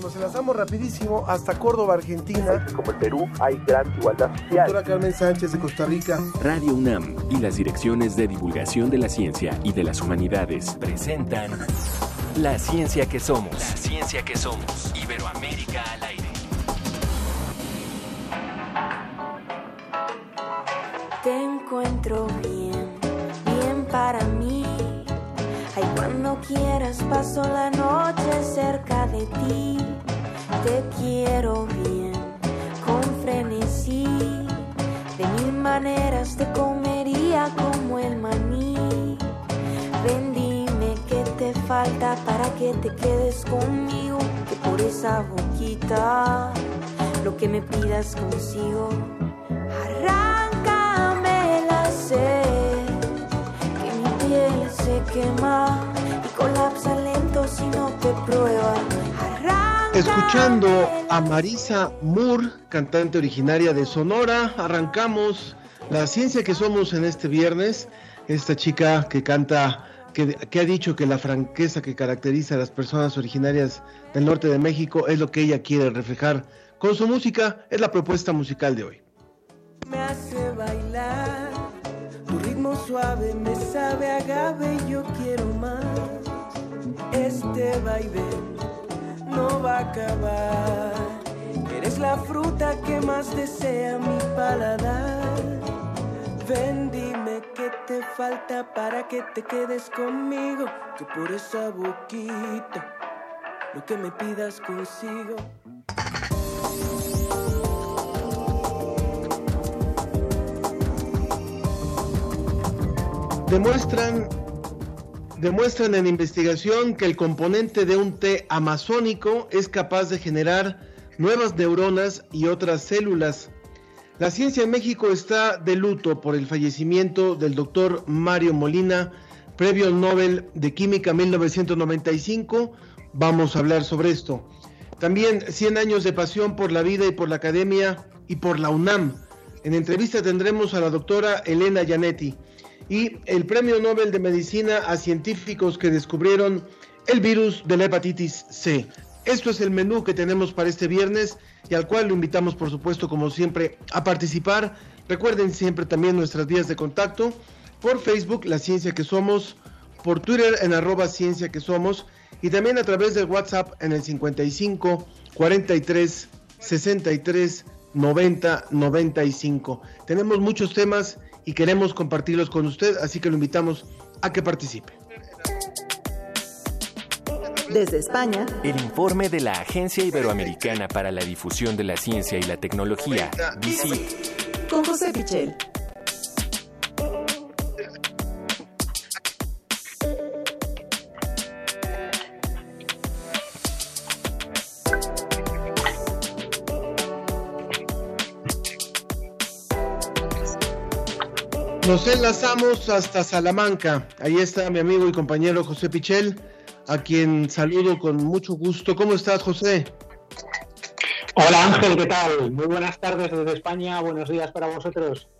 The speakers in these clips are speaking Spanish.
Nos enlazamos rapidísimo hasta Córdoba, Argentina. Como en Perú hay gran igualdad social. Doctora Carmen Sánchez de Costa Rica. Radio UNAM y las direcciones de divulgación de la ciencia y de las humanidades presentan La ciencia que somos. La ciencia que somos. Iberoamérica al aire. Te encuentro bien, bien para mí. Ay, cuando quieras paso la noche cerca de ti. Te quiero bien, con frenesí. De mil maneras te comería como el maní. Ven, dime qué te falta para que te quedes conmigo. Que por esa boquita, lo que me pidas consigo. Arráncame la sed, que mi piel se quema colapsa lento si no te prueba. Arráncame Escuchando a Marisa Moore, cantante originaria de Sonora, arrancamos la ciencia que somos en este viernes. Esta chica que canta, que, que ha dicho que la franqueza que caracteriza a las personas originarias del norte de México es lo que ella quiere reflejar con su música, es la propuesta musical de hoy. me hace bailar. Tu ritmo suave me sabe agave yo quiero más. Este baile no va a acabar. Eres la fruta que más desea mi paladar. Ven, dime qué te falta para que te quedes conmigo. Que por esa boquita, lo que me pidas consigo. Demuestran, demuestran en investigación que el componente de un té amazónico es capaz de generar nuevas neuronas y otras células. La ciencia en México está de luto por el fallecimiento del doctor Mario Molina, previo Nobel de Química 1995. Vamos a hablar sobre esto. También 100 años de pasión por la vida y por la academia y por la UNAM. En entrevista tendremos a la doctora Elena Gianetti y el Premio Nobel de Medicina a científicos que descubrieron el virus de la hepatitis C. Esto es el menú que tenemos para este viernes y al cual lo invitamos, por supuesto, como siempre, a participar. Recuerden siempre también nuestras vías de contacto por Facebook, La Ciencia que Somos, por Twitter en arroba Ciencia que Somos y también a través del WhatsApp en el 55 43 63 90 95. Tenemos muchos temas y queremos compartirlos con usted, así que lo invitamos a que participe. Desde España, El informe de la Agencia Iberoamericana para la Difusión de la Ciencia y la Tecnología, DICIT, con José Pichel. Nos enlazamos hasta Salamanca. Ahí está mi amigo y compañero José Pichel, a quien saludo con mucho gusto. ¿Cómo estás, José? Hola Ángel, ¿qué tal? Muy buenas tardes desde España, buenos días para vosotros.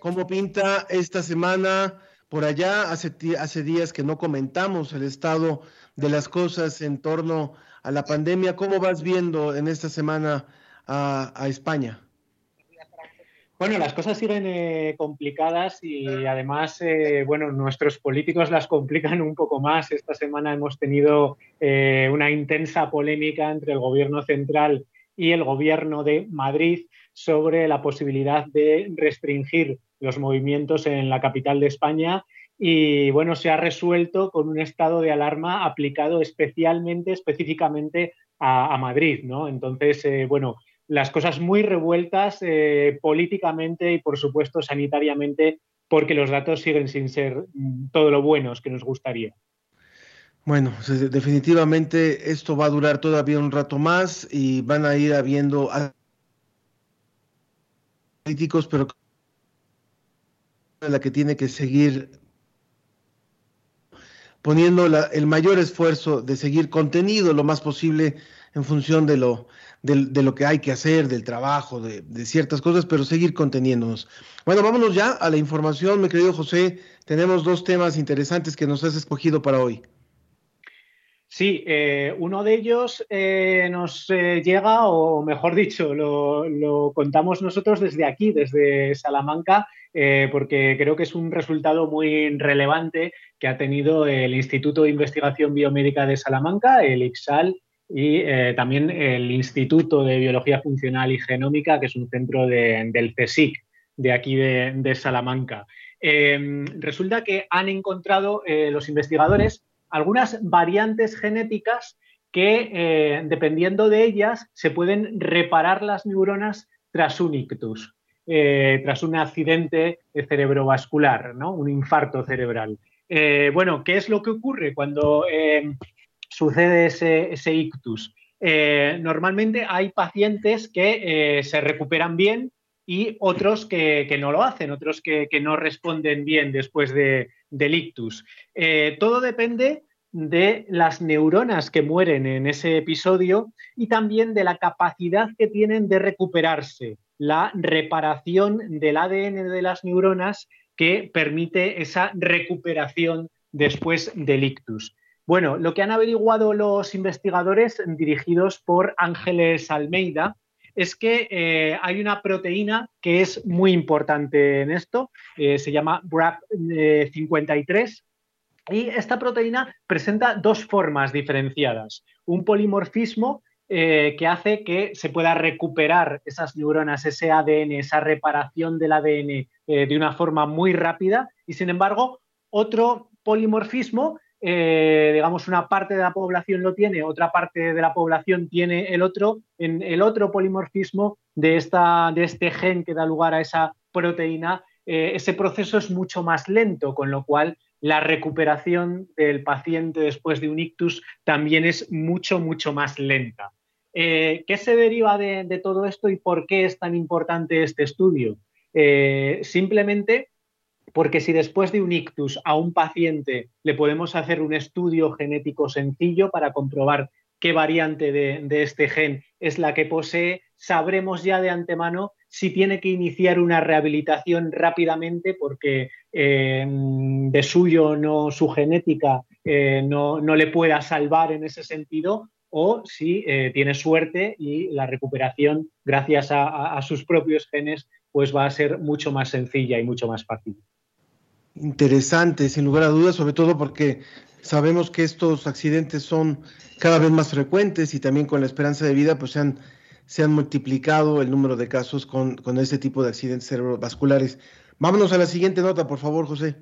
¿Cómo pinta esta semana por allá? Hace, hace días que no comentamos el estado de las cosas en torno a la pandemia. ¿Cómo vas viendo en esta semana a, a España? Bueno, las cosas siguen eh, complicadas y además, eh, bueno, nuestros políticos las complican un poco más. Esta semana hemos tenido eh, una intensa polémica entre el gobierno central y el gobierno de Madrid sobre la posibilidad de restringir los movimientos en la capital de España y bueno, se ha resuelto con un estado de alarma aplicado especialmente, específicamente a, Madrid, ¿no? Entonces, eh, bueno, las cosas muy revueltas eh, políticamente y, por supuesto, sanitariamente, porque los datos siguen sin ser mm, todo lo buenos que nos gustaría. Bueno, definitivamente esto va a durar todavía un rato más y van a ir habiendo políticos, pero la que tiene que seguir poniendo el mayor esfuerzo de seguir contenido lo más posible en función de lo, del- de, lo que hay que hacer, del trabajo, de, de ciertas cosas, pero seguir conteniéndonos. Bueno, vámonos ya a la información, mi querido José. Tenemos dos temas interesantes que nos has escogido para hoy. Sí, eh, uno de ellos eh, nos eh, llega, o mejor dicho, lo, contamos nosotros desde aquí, desde Salamanca, porque creo que es un resultado muy relevante que ha tenido el Instituto de Investigación Biomédica de Salamanca, el IPSAL, y también el Instituto de Biología Funcional y Genómica, que es un centro del CSIC de aquí de Salamanca. resulta que han encontrado los investigadores algunas variantes genéticas que, eh, dependiendo de ellas, se pueden reparar las neuronas tras un ictus, eh, tras un accidente cerebrovascular, ¿no? un infarto cerebral. Eh, bueno, ¿qué es lo que ocurre cuando sucede ese, ictus? normalmente hay pacientes que se recuperan bien y otros que, no lo hacen, otros que, no responden bien después de, del ictus. Eh, todo depende de las neuronas que mueren en ese episodio y también de la capacidad que tienen de recuperarse, la reparación del ADN de las neuronas que permite esa recuperación después del ictus. Bueno, lo que han averiguado los investigadores dirigidos por Ángeles Almeida es que eh, hay una proteína que es muy importante en esto, eh, se llama BRAP53, y esta proteína presenta dos formas diferenciadas. Un polimorfismo eh, que hace que se pueda recuperar esas neuronas, ese ADN, esa reparación del ADN de una forma muy rápida, y sin embargo, otro polimorfismo eh, digamos, una parte de la población lo tiene, otra parte de la población tiene el otro, en el otro polimorfismo de, esta, de este gen que da lugar a esa proteína, eh, ese proceso es mucho más lento, con lo cual la recuperación del paciente después de un ictus también es mucho, mucho más lenta. Eh, ¿Qué se deriva de, todo esto y por qué es tan importante este estudio? simplemente porque si después de un ictus a un paciente le podemos hacer un estudio genético sencillo para comprobar qué variante de, este gen es la que posee, sabremos ya de antemano si tiene que iniciar una rehabilitación rápidamente porque eh, de suyo no su genética eh, no, le pueda salvar en ese sentido o si eh, tiene suerte y la recuperación gracias a sus propios genes pues va a ser mucho más sencilla y mucho más fácil interesante, sin lugar a dudas, sobre todo porque sabemos que estos accidentes son cada vez más frecuentes y también con la esperanza de vida pues se han, se han multiplicado el número de casos con, con este tipo de accidentes cerebrovasculares. Vámonos a la siguiente nota, por favor, José.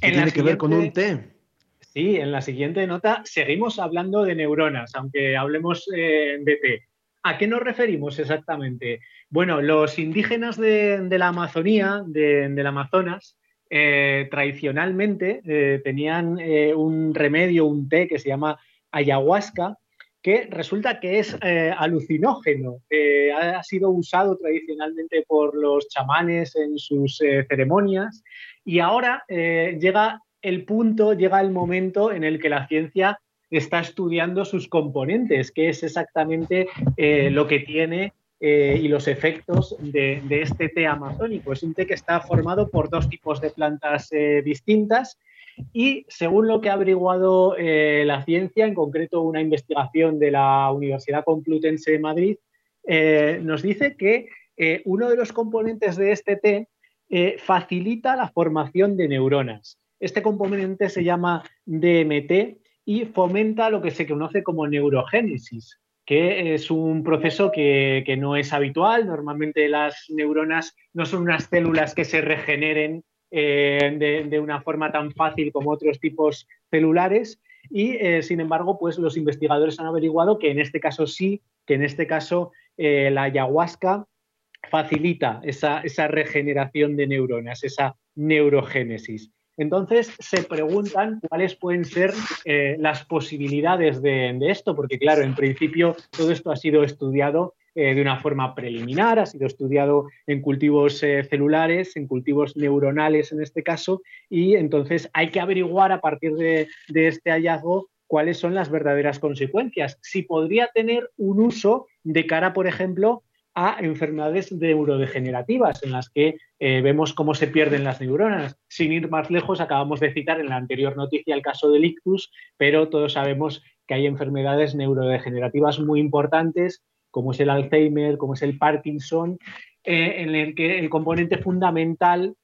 tiene que ver con un T. Sí, en la siguiente nota seguimos hablando de neuronas, aunque hablemos eh, de T. ¿A qué nos referimos exactamente? Bueno, los indígenas de, la Amazonía, de, del Amazonas, eh, tradicionalmente eh, tenían eh, un remedio, un té que se llama ayahuasca, que resulta que es alucinógeno. ha sido usado tradicionalmente por los chamanes en sus ceremonias y ahora llega el punto, llega el momento en el que la ciencia está estudiando sus componentes, que es exactamente lo que tiene eh, y los efectos de, este té amazónico. Es un té que está formado por dos tipos de plantas eh, distintas y según lo que ha averiguado eh, la ciencia, en concreto una investigación de la Universidad Complutense de Madrid, nos dice que uno de los componentes de este té facilita la formación de neuronas. Este componente se llama DMT y fomenta lo que se conoce como neurogénesis, que es un proceso que, no es habitual. Normalmente las neuronas no son unas células que se regeneren eh, de, una forma tan fácil como otros tipos celulares y, eh, sin embargo, pues los investigadores han averiguado que en este caso sí, que en este caso eh, la ayahuasca facilita esa, esa regeneración de neuronas, esa neurogénesis. Entonces se preguntan cuáles pueden ser eh, las posibilidades de, esto, porque claro, en principio todo esto ha sido estudiado eh, de una forma preliminar, ha sido estudiado en cultivos eh, celulares, en cultivos neuronales en este caso, y entonces hay que averiguar a partir de, de este hallazgo cuáles son las verdaderas consecuencias. Si podría tener un uso de cara, por ejemplo, a enfermedades neurodegenerativas en las que eh, vemos cómo se pierden las neuronas. Sin ir más lejos, acabamos de citar en la anterior noticia el caso del ictus, pero todos sabemos que hay enfermedades neurodegenerativas muy importantes, como es el Alzheimer, como es el Parkinson, eh, en el que el componente fundamental,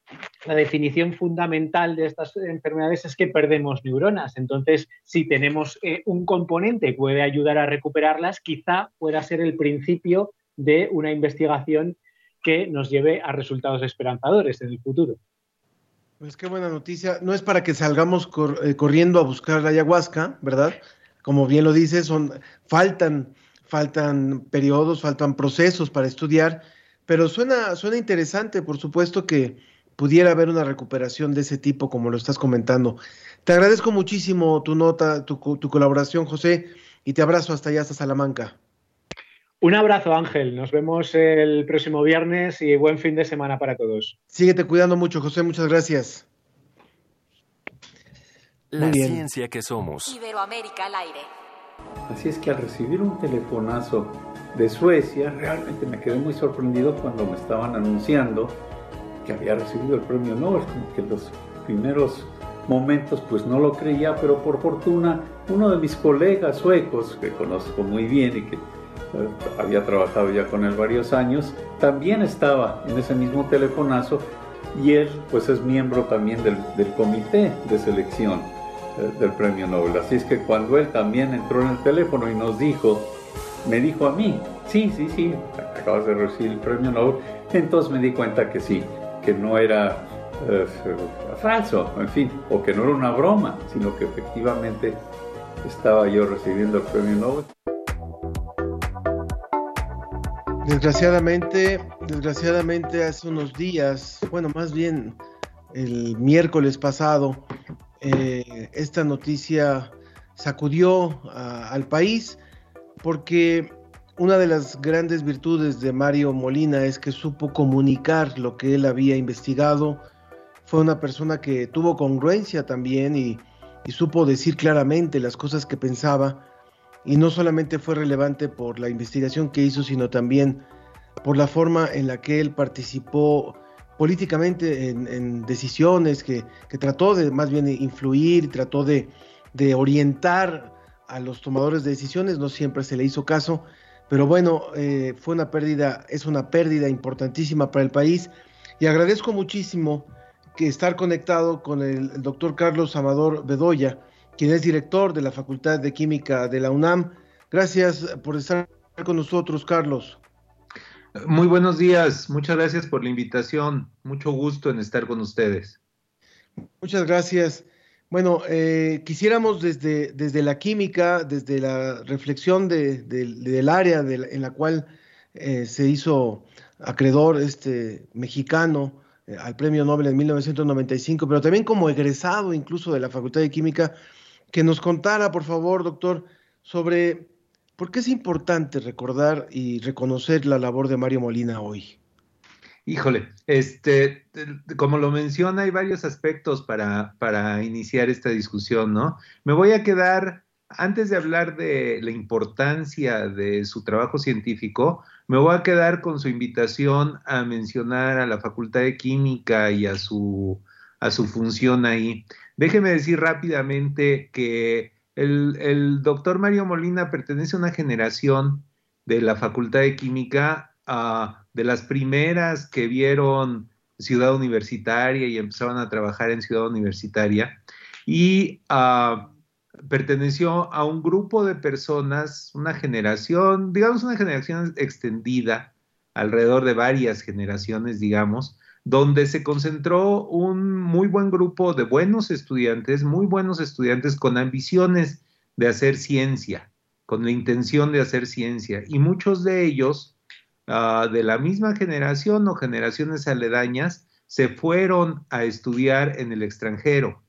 la definición fundamental de estas enfermedades es que perdemos neuronas. Entonces, si tenemos eh, un componente que puede ayudar a recuperarlas, quizá pueda ser el principio de una investigación que nos lleve a resultados esperanzadores en el futuro. Pues qué buena noticia. No es para que salgamos eh, corriendo a buscar la ayahuasca, ¿verdad? Como bien lo dices, son, faltan, faltan periodos, faltan procesos para estudiar, pero suena, suena interesante, por supuesto que pudiera haber una recuperación de ese tipo, como lo estás comentando. Te agradezco muchísimo tu nota, tu, tu colaboración, José, y te abrazo hasta allá, hasta Salamanca. Un abrazo, Ángel. Nos vemos el próximo viernes y buen fin de semana para todos. Síguete cuidando mucho, José. Muchas gracias. La ciencia que somos. Iberoamérica al aire. Así es que al recibir un telefonazo de Suecia, realmente me quedé muy sorprendido cuando me estaban anunciando que había recibido el premio Nobel, como que los primeros momentos pues no lo creía, pero por fortuna uno de mis colegas suecos, que conozco muy bien y que había trabajado ya con él varios años, también estaba en ese mismo telefonazo y él pues es miembro también del, comité de selección eh, del premio Nobel. Así es que cuando él también entró en el teléfono y nos dijo, me dijo a mí, sí, sí, sí, acabas de recibir el premio Nobel, entonces me di cuenta que sí, que no era eh, falso, en fin, o que no era una broma, sino que efectivamente estaba yo recibiendo el premio Nobel. Desgraciadamente, desgraciadamente hace unos días, bueno, más bien el miércoles pasado, eh, esta noticia sacudió al país porque una de las grandes virtudes de Mario Molina es que supo comunicar lo que él había investigado. Fue una persona que tuvo congruencia también y supo decir claramente las cosas que pensaba y no solamente fue relevante por la investigación que hizo, sino también por la forma en la que él participó políticamente en, decisiones, que, trató de más bien influir, trató de, orientar a los tomadores de decisiones, no siempre se le hizo caso, pero bueno, eh, fue una pérdida, es una pérdida importantísima para el país. Y agradezco muchísimo que estar conectado con el, el doctor Carlos Amador Bedoya, quien es director de la Facultad de Química de la UNAM. Gracias por estar con nosotros, Carlos. Muy buenos días, muchas gracias por la invitación, mucho gusto en estar con ustedes. Muchas gracias. Bueno, eh, quisiéramos desde, desde la química, desde la reflexión del área en la cual eh, se hizo acreedor este mexicano eh, al premio Nobel en 1995, pero también como egresado incluso de la Facultad de Química, que nos contara, por favor, doctor, sobre por qué es importante recordar y reconocer la labor de Mario Molina hoy. Híjole, este, como lo menciona, hay varios aspectos para, para iniciar esta discusión, ¿no? Me voy a quedar, antes de hablar de la importancia de su trabajo científico, me voy a quedar con su invitación a mencionar a la Facultad de Química y a su, a su función ahí. Déjeme decir rápidamente que el, doctor Mario Molina pertenece a una generación de la Facultad de Química, ah, de las primeras que vieron Ciudad Universitaria y empezaron a trabajar en Ciudad Universitaria. Y ah, perteneció a un grupo de personas, una generación, digamos una generación extendida, alrededor de varias generaciones, digamos, donde se concentró un muy buen grupo de buenos estudiantes, muy buenos estudiantes con ambiciones de hacer ciencia, con la intención de hacer ciencia, y muchos de ellos, ah, de la misma generación o generaciones aledañas, se fueron a estudiar en el extranjero.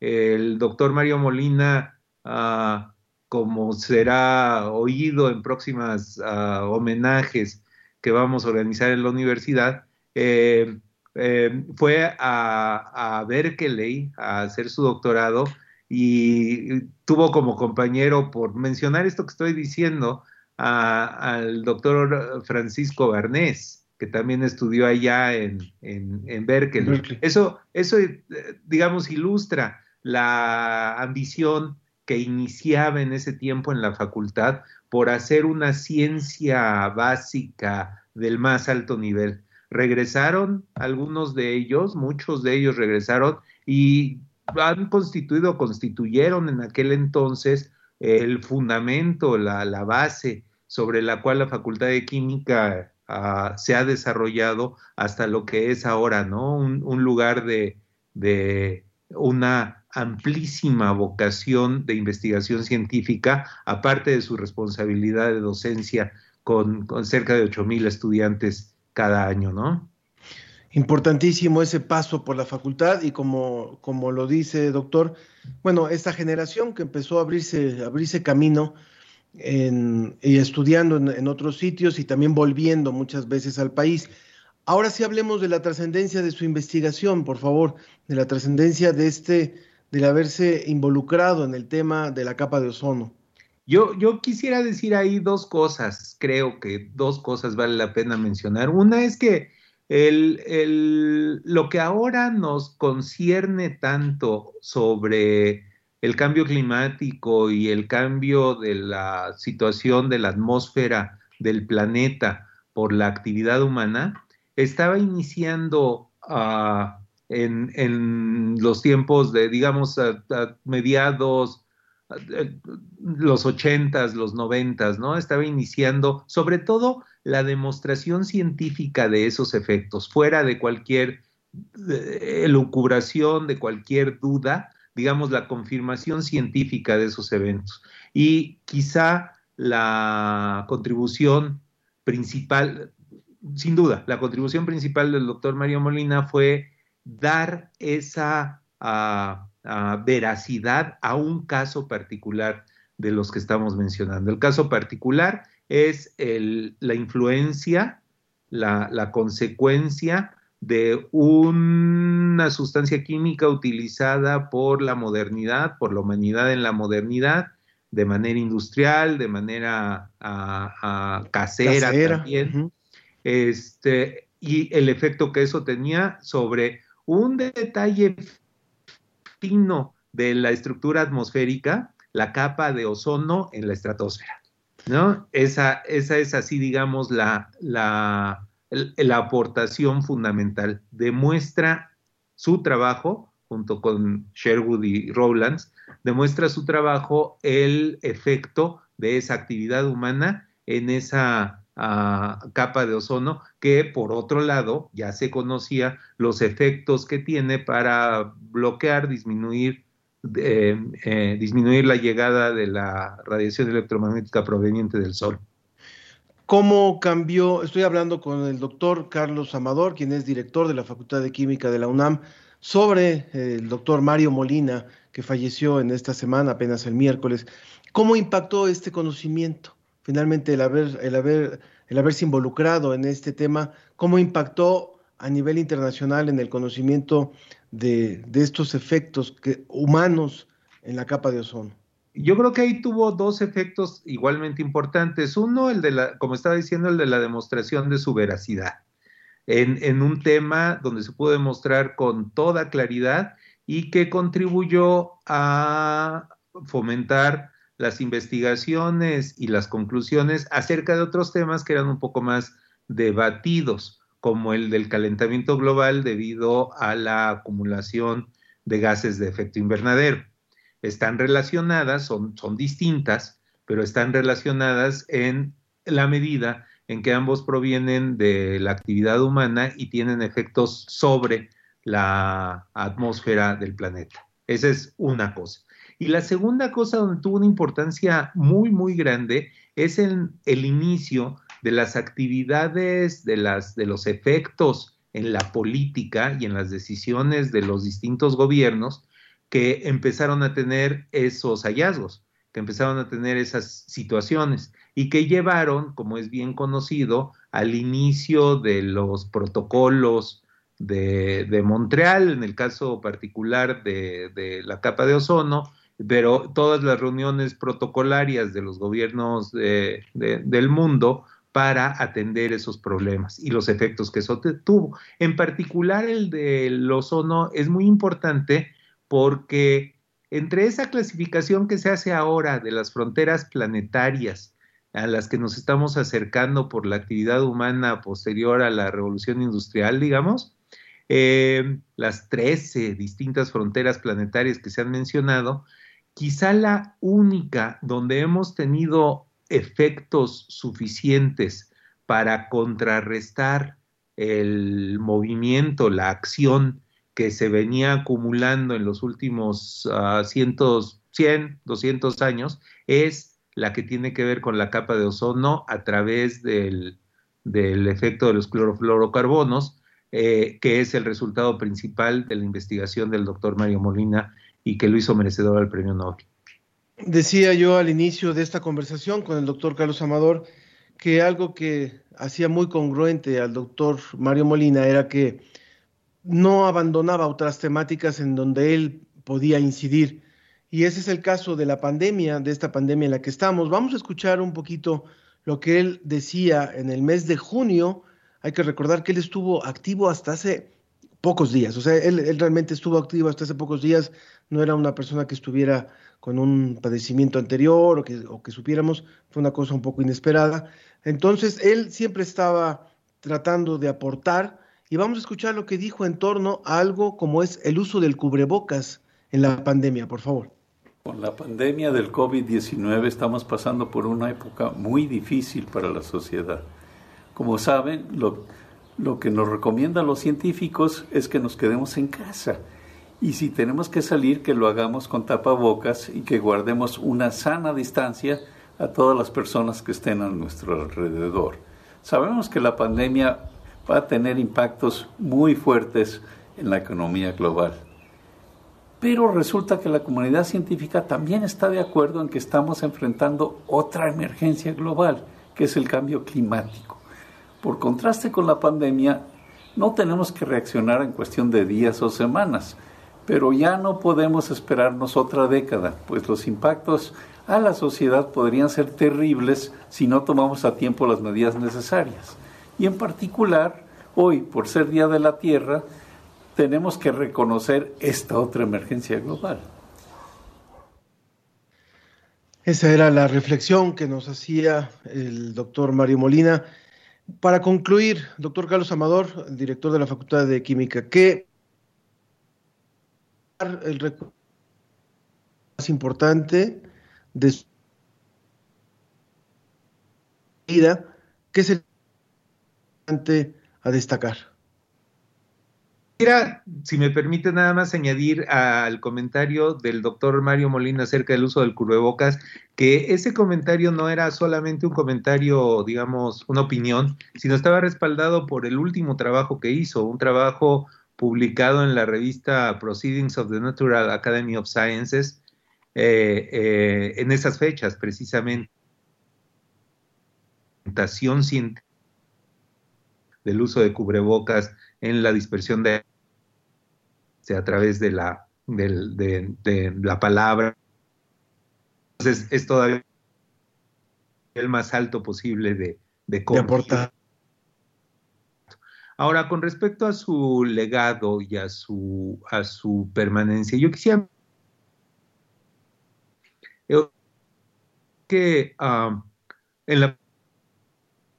El doctor Mario Molina, ah, como será oído en próximas ah, homenajes que vamos a organizar en la universidad, eh, eh, fue a, a, Berkeley a hacer su doctorado y tuvo como compañero, por mencionar esto que estoy diciendo, al doctor Francisco Barnés, que también estudió allá en, en, Berkeley. Eso, eso, eh, digamos, ilustra la ambición que iniciaba en ese tiempo en la facultad por hacer una ciencia básica del más alto nivel. Regresaron algunos de ellos, muchos de ellos regresaron y han constituido, constituyeron en aquel entonces el fundamento, la, la base sobre la cual la Facultad de Química ah, se ha desarrollado hasta lo que es ahora, ¿no? Un, lugar de, de, una amplísima vocación de investigación científica, aparte de su responsabilidad de docencia con, con cerca de 8.000 estudiantes cada año, ¿no? Importantísimo ese paso por la facultad y como, como lo dice doctor, bueno, esta generación que empezó a abrirse, abrirse camino y estudiando en, otros sitios y también volviendo muchas veces al país. Ahora sí hablemos de la trascendencia de su investigación, por favor, de la trascendencia de este, del haberse involucrado en el tema de la capa de ozono. Yo, yo quisiera decir ahí dos cosas, creo que dos cosas vale la pena mencionar. Una es que lo que ahora nos concierne tanto sobre el cambio climático y el cambio de la situación de la atmósfera del planeta por la actividad humana, estaba iniciando ah, en, los tiempos de, digamos, mediados, los ochentas, los noventas, ¿no? Estaba iniciando, sobre todo, la demostración científica de esos efectos, fuera de cualquier elucubración, de cualquier duda, digamos, la confirmación científica de esos eventos. Y quizá la contribución principal, sin duda, la contribución principal del doctor Mario Molina fue dar esa ah, ah, veracidad a un caso particular de los que estamos mencionando. El caso particular es la influencia, la, consecuencia de una sustancia química utilizada por la modernidad, por la humanidad en la modernidad, de manera industrial, de manera casera, también, este, y el efecto que eso tenía sobre un detalle de la estructura atmosférica, la capa de ozono en la estratosfera. ¿no? Esa, esa es así, digamos, la, la, la aportación fundamental. Demuestra su trabajo, junto con Sherwood y Rowlands, demuestra su trabajo el efecto de esa actividad humana en esa ah, capa de ozono que por otro lado ya se conocía los efectos que tiene para bloquear, disminuir eh, disminuir la llegada de la radiación electromagnética proveniente del Sol. ¿Cómo cambió? Estoy hablando con el doctor Carlos Amador, quien es director de la Facultad de Química de la UNAM, sobre eh, el doctor Mario Molina, que falleció en esta semana, apenas el miércoles. ¿Cómo impactó este conocimiento? Finalmente, el, haber, el, haber, el haberse involucrado en este tema, ¿cómo impactó a nivel internacional en el conocimiento de, estos efectos humanos en la capa de ozono? Yo creo que ahí tuvo dos efectos igualmente importantes. Uno, el de la, como estaba diciendo, el de la demostración de su veracidad. En, en, un tema donde se pudo demostrar con toda claridad y que contribuyó a fomentar las investigaciones y las conclusiones acerca de otros temas que eran un poco más debatidos como el del calentamiento global debido a la acumulación de gases de efecto invernadero. Están relacionadas, son, son distintas, pero están relacionadas en la medida en que ambos provienen de la actividad humana y tienen efectos sobre la atmósfera del planeta. Esa es una cosa. Y la segunda cosa donde tuvo una importancia muy, muy grande es en el inicio de las actividades, de, las, de los efectos en la política y en las decisiones de los distintos gobiernos que empezaron a tener esos hallazgos, que empezaron a tener esas situaciones y que llevaron, como es bien conocido, al inicio de los protocolos de, de Montreal, en el caso particular de, de la capa de ozono, pero todas las reuniones protocolarias de los gobiernos del mundo para atender esos problemas y los efectos que eso tuvo. En particular el del ozono es muy importante porque entre esa clasificación que se hace ahora de las fronteras planetarias a las que nos estamos acercando por la actividad humana posterior a la revolución industrial, digamos, eh, las 13 distintas fronteras planetarias que se han mencionado, quizá la única donde hemos tenido efectos suficientes para contrarrestar el movimiento, la acción que se venía acumulando en los últimos uh, cientos, 100, 200 años, es la que tiene que ver con la capa de ozono a través del, efecto de los clorofluorocarbonos, eh, que es el resultado principal de la investigación del doctor Mario Molina y que lo hizo merecedor al premio Nobel. Decía yo al inicio de esta conversación con el doctor Carlos Amador que algo que hacía muy congruente al doctor Mario Molina era que no abandonaba otras temáticas en donde él podía incidir. Y ese es el caso de la pandemia, de esta pandemia en la que estamos. Vamos a escuchar un poquito lo que él decía en el mes de junio. Hay que recordar que él estuvo activo hasta hace pocos días. O sea, él, realmente estuvo activo hasta hace pocos días. No era una persona que estuviera con un padecimiento anterior o que, o que supiéramos. Fue una cosa un poco inesperada. Entonces, él siempre estaba tratando de aportar y vamos a escuchar lo que dijo en torno a algo como es el uso del cubrebocas en la pandemia, por favor. Con la pandemia del COVID-19 estamos pasando por una época muy difícil para la sociedad. Como saben, lo, lo que nos recomiendan los científicos es que nos quedemos en casa. Y si tenemos que salir, que lo hagamos con tapabocas y que guardemos una sana distancia a todas las personas que estén a nuestro alrededor. Sabemos que la pandemia va a tener impactos muy fuertes en la economía global. Pero resulta que la comunidad científica también está de acuerdo en que estamos enfrentando otra emergencia global, que es el cambio climático. Por contraste con la pandemia, no tenemos que reaccionar en cuestión de días o semanas, pero ya no podemos esperarnos otra década, pues los impactos a la sociedad podrían ser terribles si no tomamos a tiempo las medidas necesarias. Y en particular, hoy, por ser Día de la Tierra, tenemos que reconocer esta otra emergencia global. Esa era la reflexión que nos hacía el doctor Mario Molina. Para concluir, doctor Carlos Amador, director de la Facultad de Química, ¿qué el recurso más importante de su vida, ¿qué es el a destacar? Mira, si me permite nada más añadir al comentario del doctor Mario Molina acerca del uso del cubrebocas, que ese comentario no era solamente un comentario, digamos, una opinión, sino estaba respaldado por el último trabajo que hizo, un trabajo publicado en la revista Proceedings of the Natural Academy of Sciences, eh, eh, en esas fechas precisamente. Científica del uso de cubrebocas en la dispersión de a través de la, de, la palabra. Entonces es todavía el más alto posible de, de, aportar. Ahora, con respecto a su legado y a su, a su permanencia, yo quisiera que ah, en la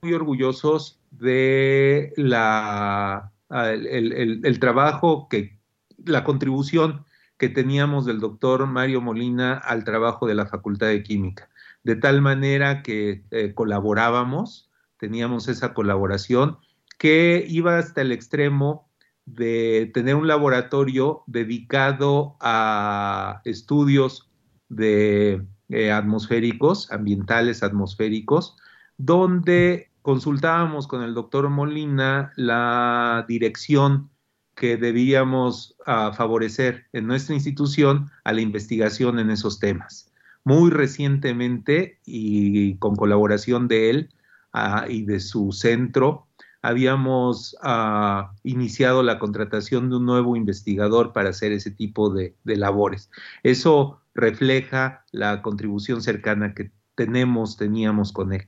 muy orgullosos de la ah, el, trabajo que la contribución que teníamos del doctor Mario Molina al trabajo de la Facultad de Química, de tal manera que eh, colaborábamos, teníamos esa colaboración que iba hasta el extremo de tener un laboratorio dedicado a estudios de eh, atmosféricos, ambientales atmosféricos, donde consultábamos con el doctor Molina la dirección que debíamos ah, favorecer en nuestra institución a la investigación en esos temas. Muy recientemente, y con colaboración de él ah, y de su centro, habíamos ah, iniciado la contratación de un nuevo investigador para hacer ese tipo de, de labores. Eso refleja la contribución cercana que tenemos, teníamos con él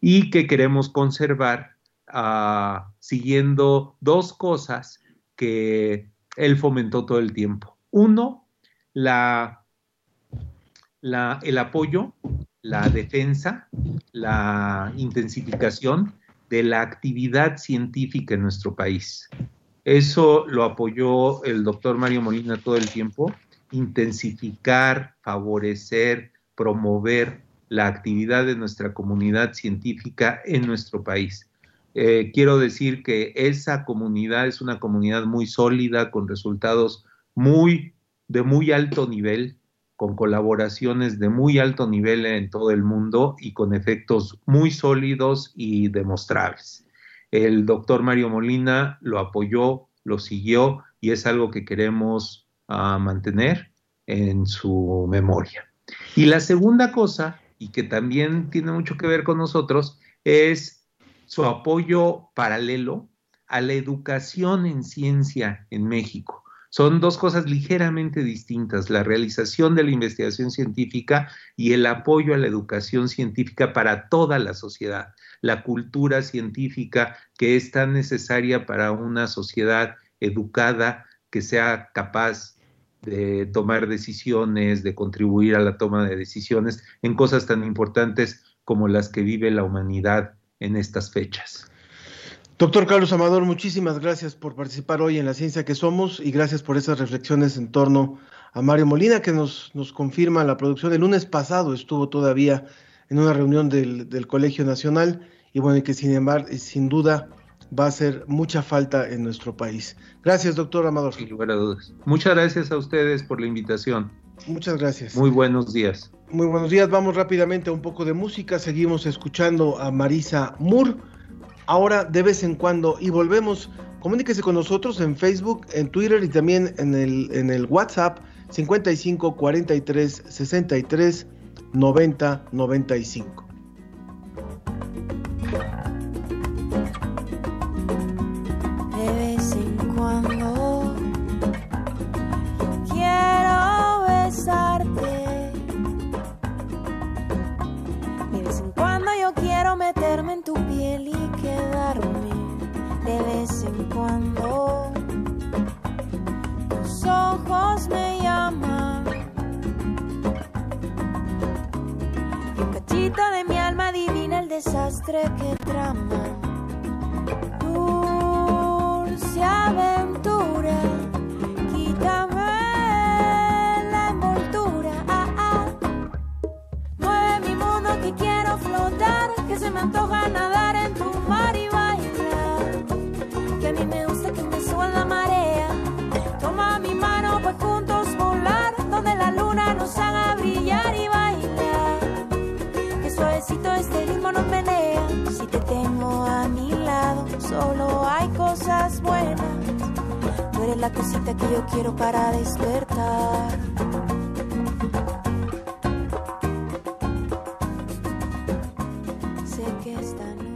y que queremos conservar uh, siguiendo dos cosas que él fomentó todo el tiempo. Uno, la, el apoyo, la defensa, la intensificación de la actividad científica en nuestro país. Eso lo apoyó el doctor Mario Molina todo el tiempo, intensificar, favorecer, promover la actividad de nuestra comunidad científica en nuestro país. Eh, quiero decir que esa comunidad es una comunidad muy sólida, con resultados muy de muy alto nivel, con colaboraciones de muy alto nivel en todo el mundo y con efectos muy sólidos y demostrables. El doctor Mario Molina lo apoyó, lo siguió y es algo que queremos uh, mantener en su memoria. Y la segunda cosa, y que también tiene mucho que ver con nosotros, es su apoyo paralelo a la educación en ciencia en México. Son dos cosas ligeramente distintas, la realización de la investigación científica y el apoyo a la educación científica para toda la sociedad, la cultura científica que es tan necesaria para una sociedad educada que sea capaz de tomar decisiones, de contribuir a la toma de decisiones en cosas tan importantes como las que vive la humanidad en estas fechas. Doctor Carlos Amador, muchísimas gracias por participar hoy en La Ciencia que Somos y gracias por esas reflexiones en torno a Mario Molina que nos, nos confirma la producción. El lunes pasado estuvo todavía en una reunión del, del Colegio Nacional y bueno, que sin embargo, sin duda va a hacer mucha falta en nuestro país. Gracias, doctor Amador. Sin lugar a dudas. Muchas gracias a ustedes por la invitación. Muchas gracias. Muy buenos días. Muy buenos días. Vamos rápidamente a un poco de música. Seguimos escuchando a Marisa Moore ahora de vez en cuando y volvemos. Comuníquese con nosotros en Facebook, en Twitter y también en el, en el WhatsApp 55 43 63 90 95. El desastre que traman. La cosita que yo quiero para despertar. Sé que esta noche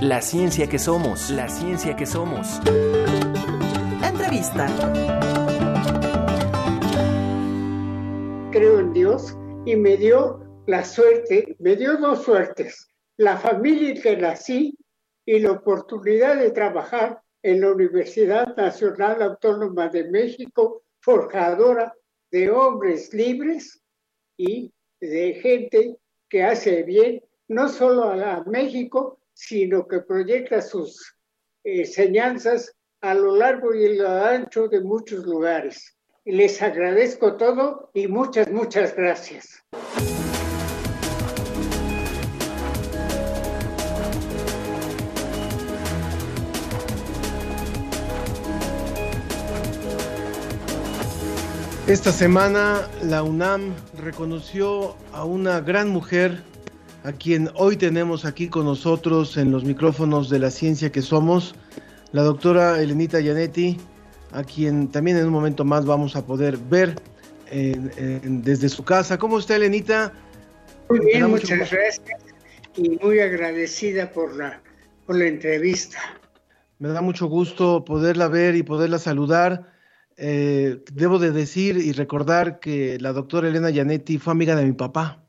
La ciencia que somos, la ciencia que somos. Entrevista. creo en Dios y me dio la suerte, me dio dos suertes, la familia en que nací y la oportunidad de trabajar en la Universidad Nacional Autónoma de México, forjadora de hombres libres y de gente que hace bien no solo a, México, sino que proyecta sus eh, enseñanzas a lo largo y a lo ancho de muchos lugares. Les agradezco todo y muchas, muchas gracias. Esta semana la UNAM reconoció a una gran mujer a quien hoy tenemos aquí con nosotros en los micrófonos de la ciencia que somos, la doctora Elenita Yanetti, a quien también en un momento más vamos a poder ver en- en- desde su casa. ¿Cómo está Elenita? Muy bien, muchas gusto. gracias y muy agradecida por la, por la entrevista. Me da mucho gusto poderla ver y poderla saludar. Eh, debo de decir y recordar que la doctora Elena Gianetti fue amiga de mi papá,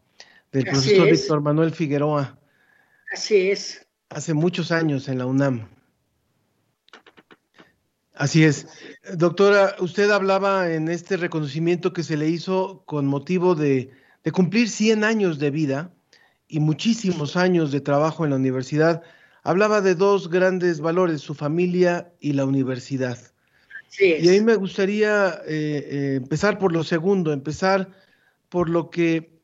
del profesor Víctor Manuel Figueroa. Así es. Hace muchos años en la UNAM. Así es. Doctora, usted hablaba en este reconocimiento que se le hizo con motivo de, de cumplir 100 años de vida y muchísimos años de trabajo en la universidad. Hablaba de dos grandes valores, su familia y la universidad. Y ahí me gustaría eh, eh, empezar por lo segundo, empezar por lo que,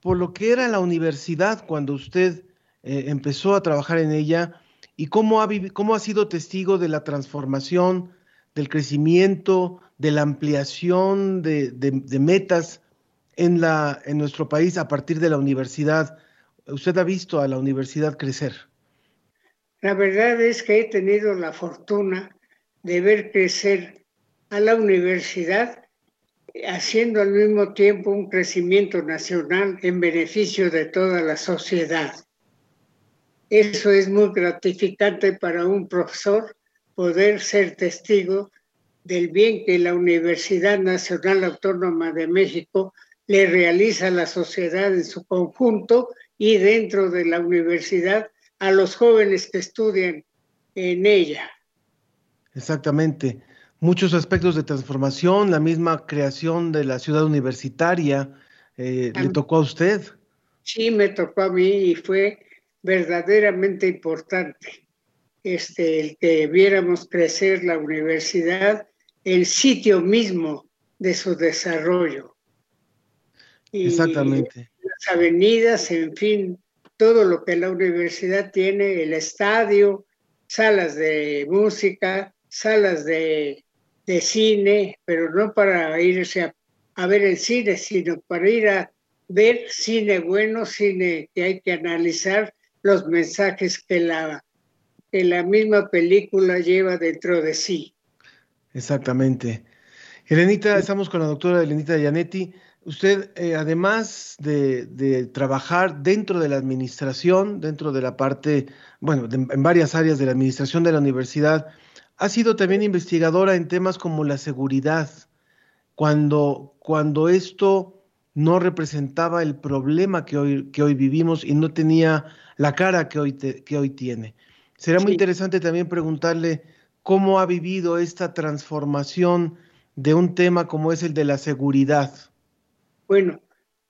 por lo que era la universidad cuando usted eh, empezó a trabajar en ella y cómo ha, cómo ha sido testigo de la transformación, del crecimiento, de la ampliación de, de, metas en, la, en nuestro país a partir de la universidad. Usted ha visto a la universidad crecer. La verdad es que he tenido la fortuna de ver crecer a la universidad haciendo al mismo tiempo un crecimiento nacional en beneficio de toda la sociedad. Eso es muy gratificante para un profesor poder ser testigo del bien que la Universidad Nacional Autónoma de México le realiza a la sociedad en su conjunto y dentro de la universidad a los jóvenes que estudian en ella. Exactamente. Muchos aspectos de transformación, la misma creación de la ciudad universitaria, eh, ¿le tocó a usted? Sí, me tocó a mí y fue verdaderamente importante este, el que viéramos crecer la universidad, el sitio mismo de su desarrollo. Exactamente. Las avenidas, en fin, todo lo que la universidad tiene, el estadio, salas de música, salas de, cine, pero no para irse a, ver el cine, sino para ir a ver cine bueno, cine que hay que analizar los mensajes que la, que la misma película lleva dentro de sí. Exactamente. Elenita, estamos con la doctora Elenita Gianetti. Usted, eh, además de, trabajar dentro de la administración, dentro de la parte, bueno, en varias áreas de la administración de la universidad, ha sido también investigadora en temas como la seguridad, cuando, cuando esto no representaba el problema que hoy, que hoy vivimos y no tenía la cara que hoy, que hoy tiene. Sería muy interesante también preguntarle cómo ha vivido esta transformación de un tema como es el de la seguridad. Bueno,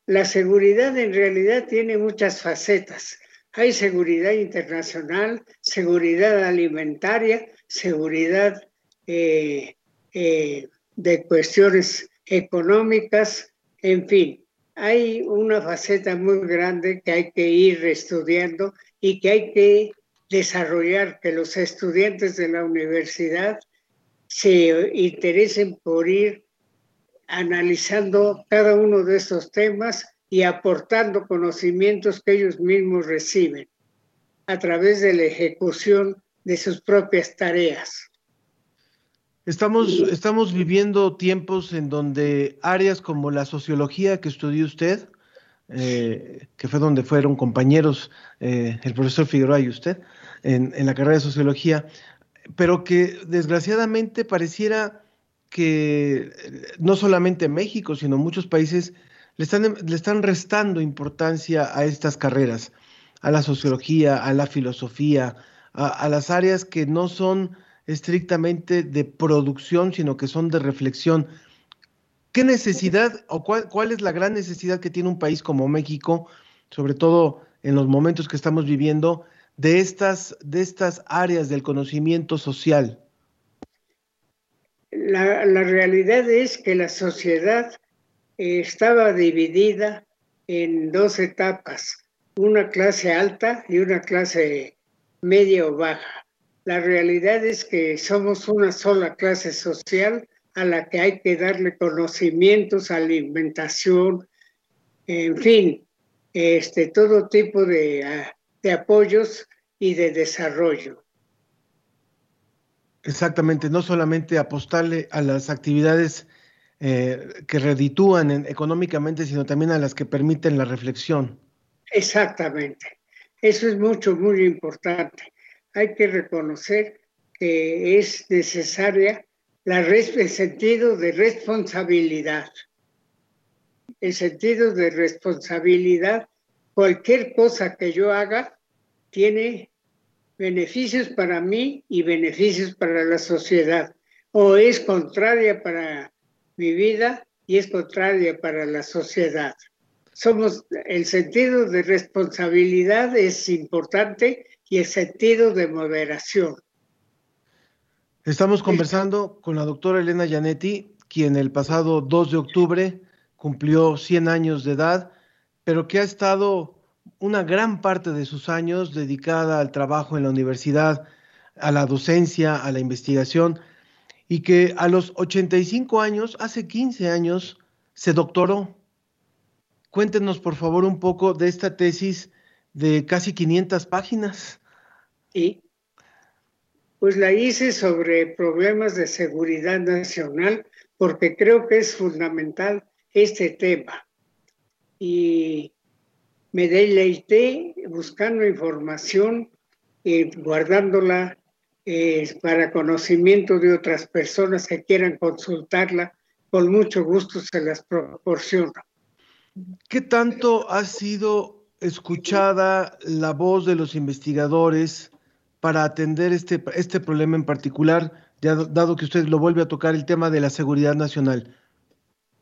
la seguridad en realidad tiene muchas facetas. Hay seguridad internacional, seguridad alimentaria, seguridad eh, eh, de cuestiones económicas, en fin, hay una faceta muy grande que hay que ir estudiando y que hay que desarrollar, que los estudiantes de la universidad se interesen por ir analizando cada uno de estos temas y aportando conocimientos que ellos mismos reciben a través de la ejecución de sus propias tareas. Estamos, estamos viviendo tiempos en donde áreas como la sociología que estudió usted, eh, que fue donde fueron compañeros eh, el profesor Figueroa y usted en, en la carrera de sociología, pero que desgraciadamente pareciera que eh, no solamente México, sino muchos países le están, le están restando importancia a estas carreras, a la sociología, a la filosofía, a, las áreas que no son estrictamente de producción, sino que son de reflexión. ¿Qué necesidad o cuál, cuál es la gran necesidad que tiene un país como México, sobre todo en los momentos que estamos viviendo, de estas, de estas áreas del conocimiento social? La, realidad es que la sociedad eh, estaba dividida en dos etapas, una clase alta y una clase media o baja. La realidad es que somos una sola clase social a la que hay que darle conocimientos, alimentación, en fin, este, todo tipo de, ah, de apoyos y de desarrollo. Exactamente, no solamente apostarle a las actividades eh, que reditúan económicamente, sino también a las que permiten la reflexión. Exactamente, eso es mucho, muy importante. Hay que reconocer que es necesaria el sentido de responsabilidad. El sentido de responsabilidad, cualquier cosa que yo haga tiene beneficios para mí y beneficios para la sociedad. O es contraria para mi vida y es contraria para la sociedad. Somos, el sentido de responsabilidad es importante y el sentido de moderación. Estamos conversando con la doctora Elena Gianetti, quien el pasado 2 de octubre cumplió 100 años de edad, pero que ha estado una gran parte de sus años dedicada al trabajo en la universidad, a la docencia, a la investigación, y que a los 85 años, hace 15 años, se doctoró. Cuéntenos, por favor, un poco de esta tesis de casi 500 páginas. Sí, pues la hice sobre problemas de seguridad nacional porque creo que es fundamental este tema. Y me deleité buscando información y guardándola eh, para conocimiento de otras personas que quieran consultarla. Con mucho gusto se las proporciono. ¿Qué tanto ha sido escuchada la voz de los investigadores para atender este, este problema en particular, ya dado que usted lo vuelve a tocar el tema de la seguridad nacional?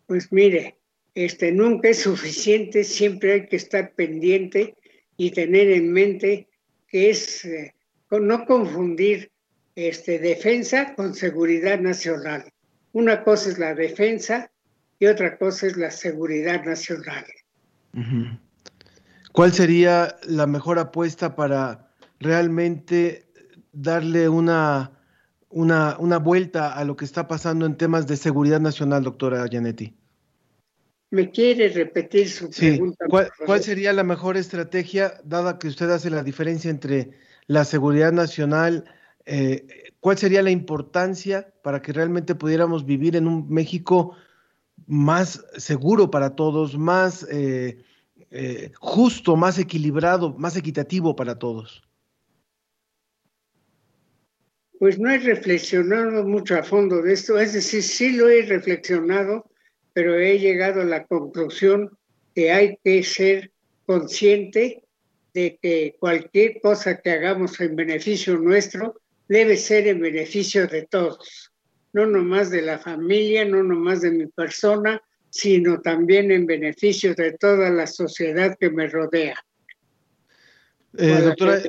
Pues mire, este, nunca es suficiente, siempre hay que estar pendiente y tener en mente que es eh, no confundir este, defensa con seguridad nacional. Una cosa es la defensa y otra cosa es la seguridad nacional. ¿Cuál sería la mejor apuesta para realmente darle una, una, una vuelta a lo que está pasando en temas de seguridad nacional, doctora Gianetti? ¿Me quiere repetir su pregunta? ¿Cuál, sería la mejor estrategia, dada que usted hace la diferencia entre la seguridad nacional? Eh, ¿Cuál sería la importancia para que realmente pudiéramos vivir en un México más seguro para todos, más eh, eh, justo, más equilibrado, más equitativo para todos? Pues no he reflexionado mucho a fondo de esto, es decir, sí lo he reflexionado pero he llegado a la conclusión que hay que ser consciente de que cualquier cosa que hagamos en beneficio nuestro debe ser en beneficio de todos, no nomás de la familia, no nomás de mi persona, sino también en beneficio de toda la sociedad que me rodea. Eh, doctora,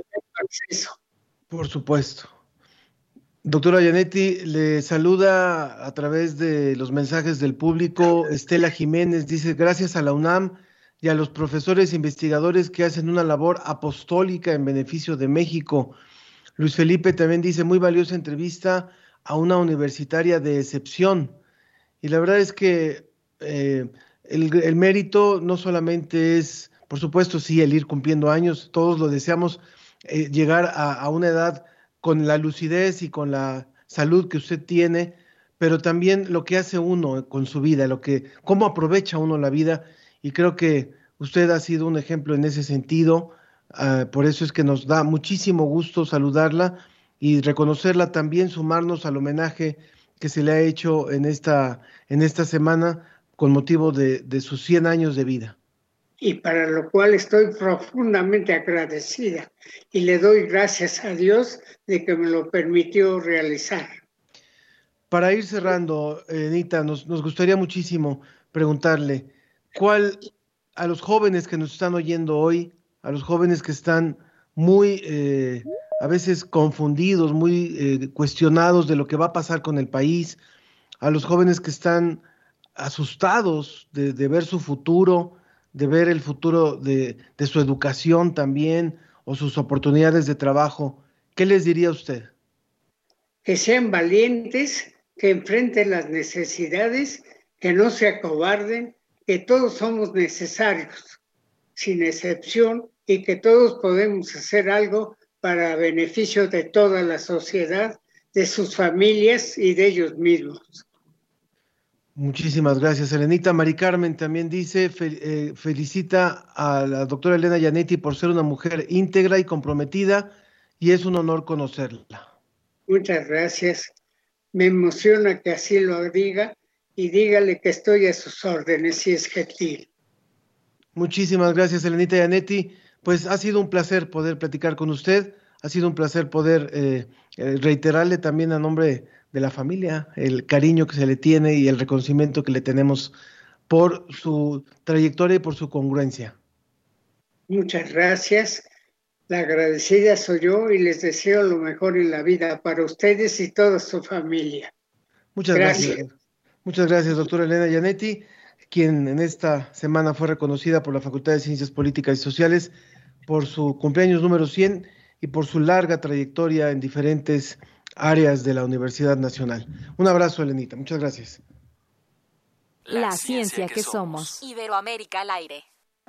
por supuesto. Doctora Yanetti, le saluda a través de los mensajes del público Estela Jiménez. Dice, gracias a la UNAM y a los profesores e investigadores que hacen una labor apostólica en beneficio de México. Luis Felipe también dice, muy valiosa entrevista a una universitaria de excepción. Y la verdad es que eh, el, mérito no solamente es, por supuesto, sí, el ir cumpliendo años, todos lo deseamos, eh, llegar a, a una edad con la lucidez y con la salud que usted tiene, pero también lo que hace uno con su vida, lo que, cómo aprovecha uno la vida, y creo que usted ha sido un ejemplo en ese sentido, ah, por eso es que nos da muchísimo gusto saludarla y reconocerla también, sumarnos al homenaje que se le ha hecho en esta, en esta semana con motivo de, de sus 100 años de vida y para lo cual estoy profundamente agradecida y le doy gracias a Dios de que me lo permitió realizar. Para ir cerrando, Anita, nos, nos gustaría muchísimo preguntarle, ¿cuál a los jóvenes que nos están oyendo hoy, a los jóvenes que están muy eh, a veces confundidos, muy eh, cuestionados de lo que va a pasar con el país, a los jóvenes que están asustados de, de ver su futuro, de ver el futuro de, su educación también o sus oportunidades de trabajo, ¿qué les diría usted? Que sean valientes, que enfrenten las necesidades, que no se acobarden, que todos somos necesarios, sin excepción, y que todos podemos hacer algo para beneficio de toda la sociedad, de sus familias y de ellos mismos. Muchísimas gracias, Elenita. Mari Carmen también dice, eh, felicita a la doctora Elena Yanetti por ser una mujer íntegra y comprometida y es un honor conocerla. Muchas gracias. Me emociona que así lo diga y dígale que estoy a sus órdenes si es gentil. Muchísimas gracias, Elenita Yanetti. Pues ha sido un placer poder platicar con usted. Ha sido un placer poder eh, eh, reiterarle también a nombre de la familia el cariño que se le tiene y el reconocimiento que le tenemos por su trayectoria y por su congruencia. Muchas gracias. La agradecida soy yo y les deseo lo mejor en la vida para ustedes y toda su familia. Muchas gracias. Muchas gracias, doctora Elena Gianetti, quien en esta semana fue reconocida por la Facultad de Ciencias Políticas y Sociales por su cumpleaños número 100 y por su larga trayectoria en diferentes áreas de la Universidad Nacional. Un abrazo, Elenita. Muchas gracias. La ciencia que somos. Iberoamérica al aire.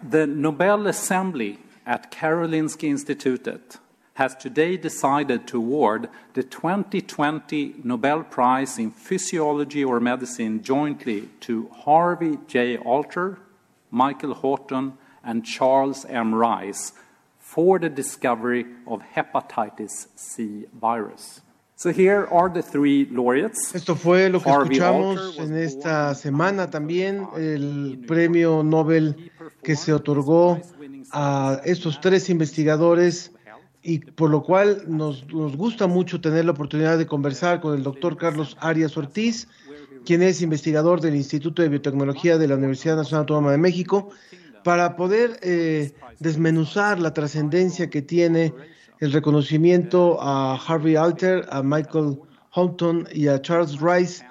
The Nobel Assembly at Karolinska Institutet has today decided to award the 2020 Nobel Prize in Physiology or Medicine jointly to Harvey J. Alter, Michael Horton, and Charles M. Rice for the discovery of hepatitis C virus. So here are the three laureates. Esto fue lo que escuchamos en esta semana también, el premio Nobel que se otorgó a estos tres investigadores y por lo cual nos, nos, gusta mucho tener la oportunidad de conversar con el doctor Carlos Arias Ortiz, quien es investigador del Instituto de Biotecnología de la Universidad Nacional Autónoma de México, para poder eh, desmenuzar la trascendencia que tiene el reconocimiento a Harvey Alter, a Michael Houghton y a Charles Rice,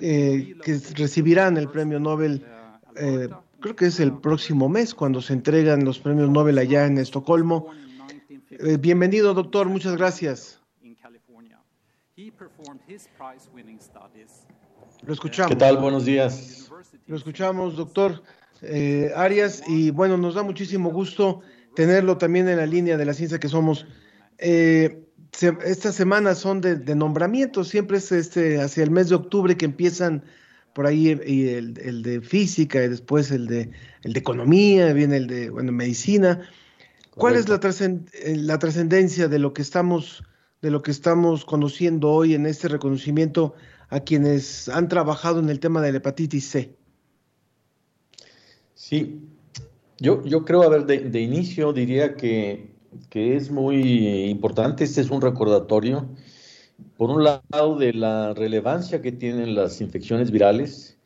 eh, que recibirán el premio Nobel, eh, creo que es el próximo mes, cuando se entregan los premios Nobel allá en Estocolmo. Eh, bienvenido, doctor, muchas gracias. Lo escuchamos. ¿Qué tal? Buenos días. Lo escuchamos, doctor eh, Arias, y bueno, nos da muchísimo gusto tenerlo también en la línea de la ciencia que somos. Eh, estas semanas son de, de nombramientos, siempre es este hacia el mes de octubre que empiezan por ahí y el, el, de física y después el de, el de economía, viene el de bueno, medicina. ¿Cuál es la, eh, la trascendencia de lo que estamos de lo que estamos conociendo hoy en este reconocimiento a quienes han trabajado en el tema de la hepatitis C? Sí, yo, yo creo, a ver, de, inicio diría que, que, es muy importante, este es un recordatorio, por un lado, de la relevancia que tienen las infecciones virales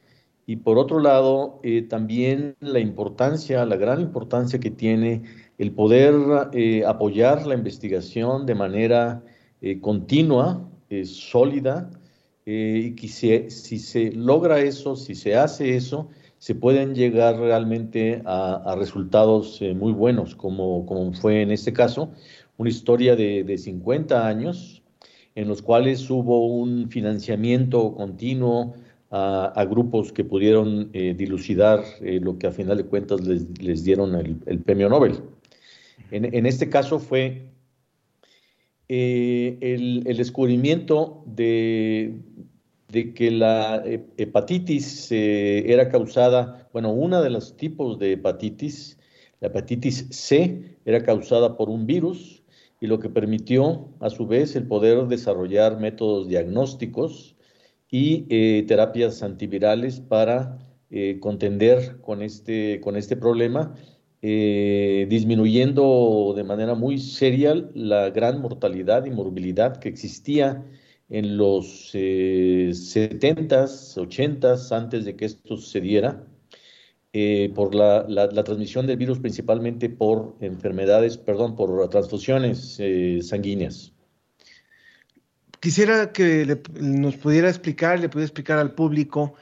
y por otro lado, eh, también la importancia, la gran importancia que tiene el poder eh, apoyar la investigación de manera eh, continua, eh, sólida, y que si, se logra eso, si se hace eso, se pueden llegar realmente a, resultados muy buenos, como, como, fue en este caso, una historia de, de 50 años en los cuales hubo un financiamiento continuo a, grupos que pudieron eh, dilucidar eh, lo que a final de cuentas les, les dieron el, premio Nobel. En, en este caso fue eh, el, el, descubrimiento de, de, que la hepatitis eh, era causada, bueno, una de los tipos de hepatitis, la hepatitis C, era causada por un virus y lo que permitió a su vez el poder desarrollar métodos diagnósticos y eh, terapias antivirales para eh, contender con este, con este problema eh, disminuyendo de manera muy seria la gran mortalidad y morbilidad que existía en los eh, 70s, 80s, antes de que esto sucediera, eh, por la, la, la, transmisión del virus principalmente por enfermedades, perdón, por transfusiones eh, sanguíneas. Quisiera que le, nos pudiera explicar, le pudiera explicar al público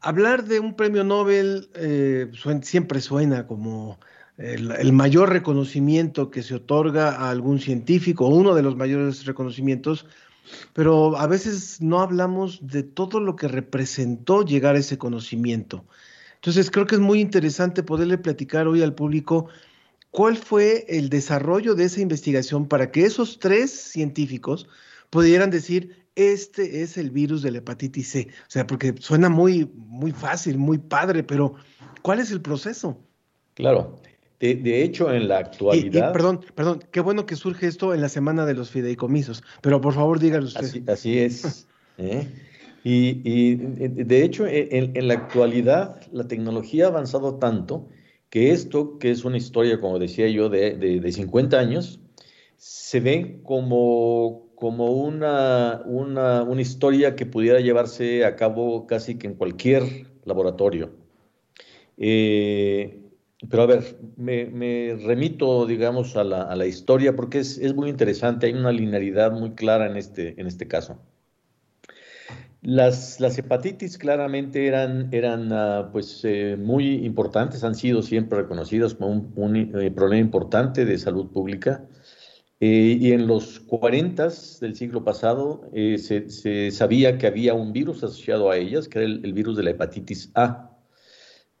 hablar de un premio Nobel eh, suen, siempre suena como el, el, mayor reconocimiento que se otorga a algún científico, uno de los mayores reconocimientos, pero a veces no hablamos de todo lo que representó llegar a ese conocimiento. Entonces creo que es muy interesante poderle platicar hoy al público cuál fue el desarrollo de esa investigación para que esos tres científicos pudieran decir, este es el virus de la hepatitis C. O sea, porque suena muy, muy fácil, muy padre, pero ¿cuál es el proceso? Claro. De, de hecho, en la actualidad. Y, y, perdón, perdón, qué bueno que surge esto en la semana de los fideicomisos, pero por favor dígalo usted. Así, así es. ¿eh? Y, de hecho, en, la actualidad, la tecnología ha avanzado tanto que esto, que es una historia, como decía yo, de, de, 50 años, se ve como, como una, una, una, historia que pudiera llevarse a cabo casi que en cualquier laboratorio. Eh, pero a ver, me, remito, digamos, a la, a la historia porque es, es, muy interesante, hay una linealidad muy clara en este, en este caso. Las, las hepatitis claramente eran, eran ah, pues, eh, muy importantes, han sido siempre reconocidas como un, eh, problema importante de salud pública. Eh, y en los 40 del siglo pasado se, se, sabía que había un virus asociado a ellas, que era el virus de la hepatitis A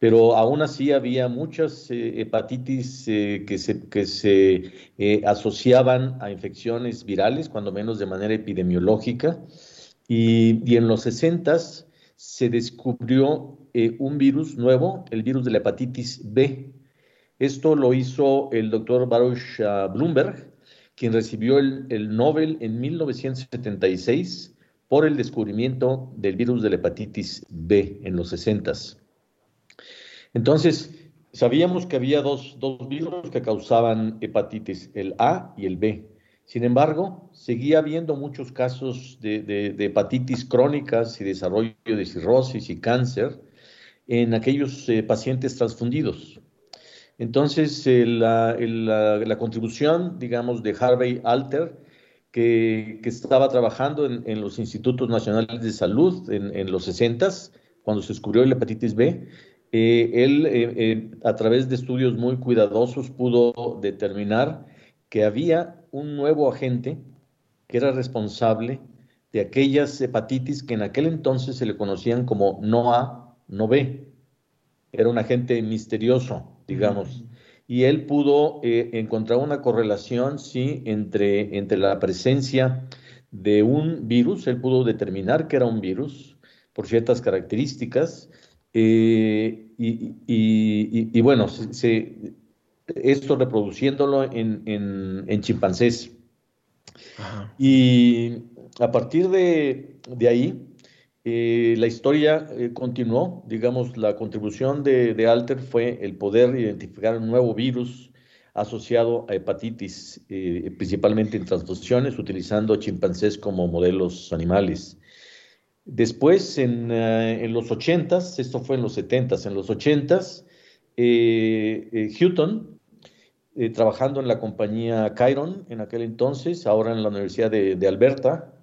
pero aún así había muchas eh, hepatitis eh, que se, que se eh, asociaban a infecciones virales, cuando menos de manera epidemiológica, y, en los 60 se descubrió un virus nuevo, el virus de la hepatitis B. Esto lo hizo el doctor Baruch ah, Bloomberg, quien recibió el, el Nobel en 1976 por el descubrimiento del virus de la hepatitis B en los 60 entonces, sabíamos que había dos, virus que causaban hepatitis, el A y el B. Sin embargo, seguía habiendo muchos casos de, hepatitis crónicas y desarrollo de cirrosis y cáncer en aquellos eh, pacientes transfundidos. Entonces, eh, la, contribución, digamos, de Harvey Alter, que, estaba trabajando en, los institutos nacionales de salud en, los 60 cuando se descubrió la hepatitis B, eh, él, eh, eh, a través de estudios muy cuidadosos, pudo determinar que había un nuevo agente que era responsable de aquellas hepatitis que en aquel entonces se le conocían como no A, no B. Era un agente misterioso, digamos. Y él pudo encontrar una correlación, sí, entre, entre la presencia de un virus, él pudo determinar que era un virus por ciertas características, eh, y, bueno, esto reproduciéndolo en, chimpancés. Y a partir de, ahí, eh, la historia eh, continuó, digamos, la contribución de, Alter fue el poder identificar un nuevo virus asociado a hepatitis, principalmente en transfusiones, utilizando chimpancés como modelos animales. Después, en, en los 80s, esto fue en los 70s, en los 80s, eh, eh, trabajando en la compañía Chiron en aquel entonces, ahora en la Universidad de, Alberta,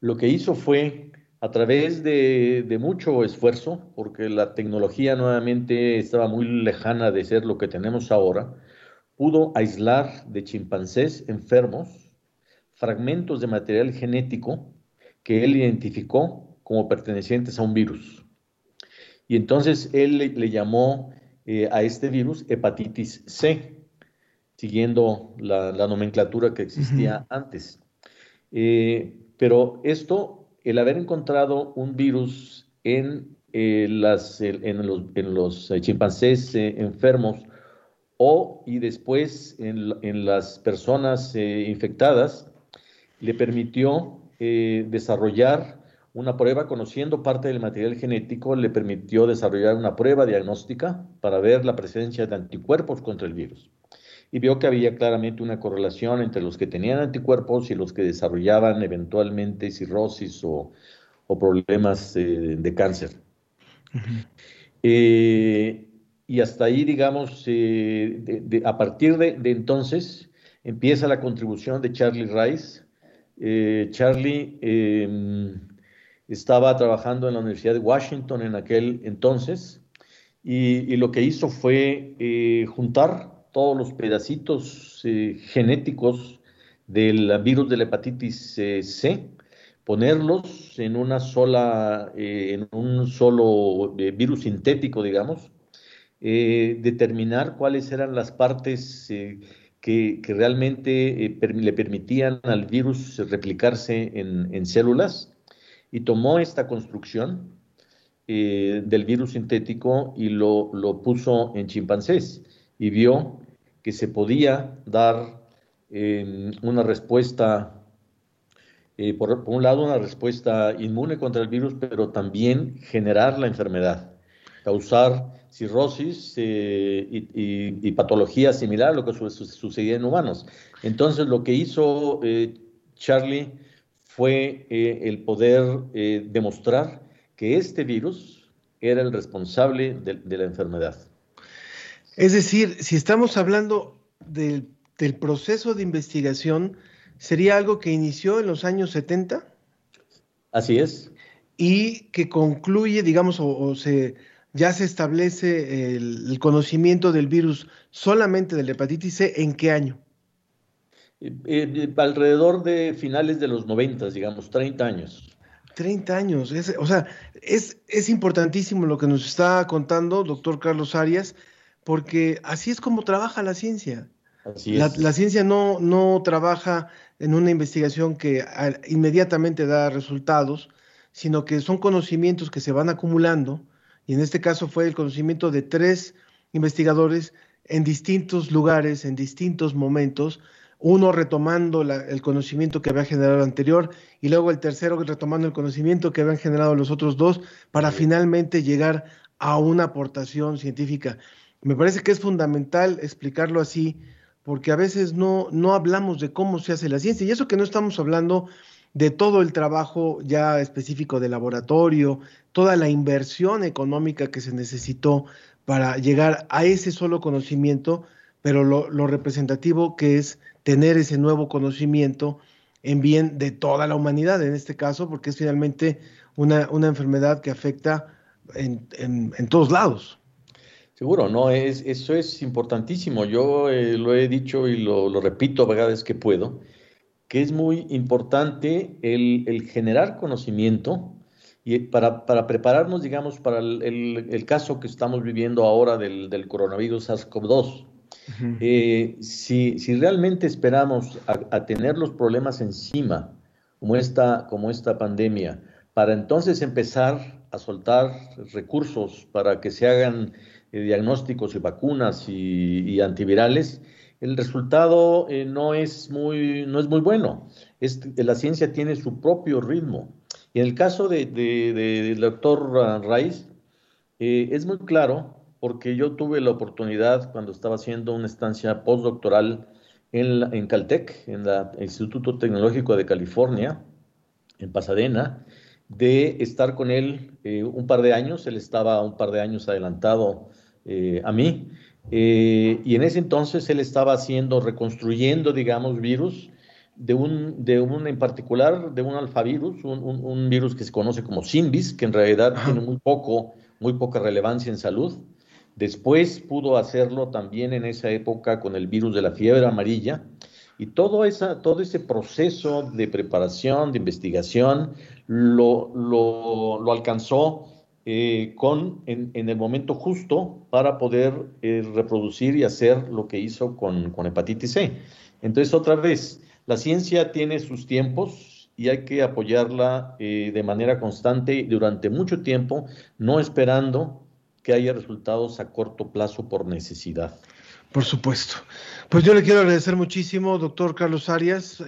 lo que hizo fue, a través de, de, mucho esfuerzo, porque la tecnología nuevamente estaba muy lejana de ser lo que tenemos ahora, pudo aislar de chimpancés enfermos fragmentos de material genético que él identificó como pertenecientes a un virus. Y entonces él le, llamó eh, a este virus hepatitis C, siguiendo la, nomenclatura que existía antes. Eh, pero esto, el haber encontrado un virus en, eh, las, en los, en los chimpancés enfermos o y después en, en las personas infectadas, le permitió eh, desarrollar una prueba, conociendo parte del material genético, le permitió desarrollar una prueba diagnóstica para ver la presencia de anticuerpos contra el virus. Y vio que había claramente una correlación entre los que tenían anticuerpos y los que desarrollaban eventualmente cirrosis o, problemas eh, de cáncer. Eh, y hasta ahí, digamos, a partir de, de entonces empieza la contribución de Charlie Rice eh, Charlie em, estaba trabajando en la Universidad de Washington en aquel entonces y, lo que hizo fue eh, juntar todos los pedacitos eh, genéticos del virus de la hepatitis C, ponerlos en una sola, en un solo virus sintético, digamos, determinar cuáles eran las partes que, realmente eh, le permitían al virus replicarse en, células y tomó esta construcción eh, del virus sintético y lo, puso en chimpancés y vio que se podía dar una respuesta eh, por, un lado, una respuesta inmune contra el virus, pero también generar la enfermedad, causar cirrosis eh, y, patología similar a lo que sucedía en humanos. Entonces, lo que hizo eh, Charlie fue el poder demostrar que este virus era el responsable de, la enfermedad. Es decir, si estamos hablando del, del proceso de investigación, ¿Sería algo que inició en los años 70? Así es. Y que concluye, digamos, o, se, ya se establece el, conocimiento del virus solamente de la hepatitis C, ¿en qué año? Eh, eh, alrededor de finales de los 90, digamos, 30 años. 30 años, o sea, es, es importantísimo lo que nos está contando doctor Carlos Arias, porque así es como trabaja la ciencia. Así es. La, ciencia no, no trabaja en una investigación que inmediatamente da resultados, sino que son conocimientos que se van acumulando, y en este caso fue el conocimiento de tres investigadores en distintos lugares, en distintos momentos, uno retomando el conocimiento que había generado el anterior y luego el tercero retomando el conocimiento que habían generado los otros dos para finalmente llegar a una aportación científica. Me parece que es fundamental explicarlo así porque a veces no, no hablamos de cómo se hace la ciencia, y eso que no estamos hablando de todo el trabajo ya específico de laboratorio, toda la inversión económica que se necesitó para llegar a ese solo conocimiento, pero lo, representativo que es tener ese nuevo conocimiento en bien de toda la humanidad, en este caso, porque es finalmente una, enfermedad que afecta en, en todos lados. Seguro, no, es, eso es importantísimo. Yo eh, lo he dicho y lo, repito a veces que puedo, que es muy importante el, generar conocimiento y para, prepararnos, digamos, para el, caso que estamos viviendo ahora del, coronavirus SARS-CoV-2. Eh, si, realmente esperamos a, tener los problemas encima, como esta, como esta pandemia, para entonces empezar a soltar recursos para que se hagan eh, diagnósticos y vacunas y, antivirales, el resultado eh, no, es muy, no es muy bueno. Es, la ciencia tiene su propio ritmo. Y en el caso del de, doctor Rice, eh, es muy claro porque yo tuve la oportunidad cuando estaba haciendo una estancia postdoctoral en, Caltech, en el Instituto Tecnológico de California, en Pasadena, de estar con él un par de años. Él estaba un par de años adelantado eh, a mí. Eh, y en ese entonces él estaba haciendo, reconstruyendo, digamos, virus de un, de un en particular, de un alfavirus, un, un, virus que se conoce como Simbis, que en realidad tiene muy poco, muy poca relevancia en salud. Después pudo hacerlo también en esa época con el virus de la fiebre amarilla. Y todo, esa, todo ese proceso de preparación, de investigación, lo, lo, lo alcanzó eh, con, en, el momento justo para poder eh, reproducir y hacer lo que hizo con, hepatitis C. Entonces, otra vez, la ciencia tiene sus tiempos y hay que apoyarla eh, de manera constante durante mucho tiempo, no esperando que haya resultados a corto plazo por necesidad. Por supuesto. Pues yo le quiero agradecer muchísimo, doctor Carlos Arias,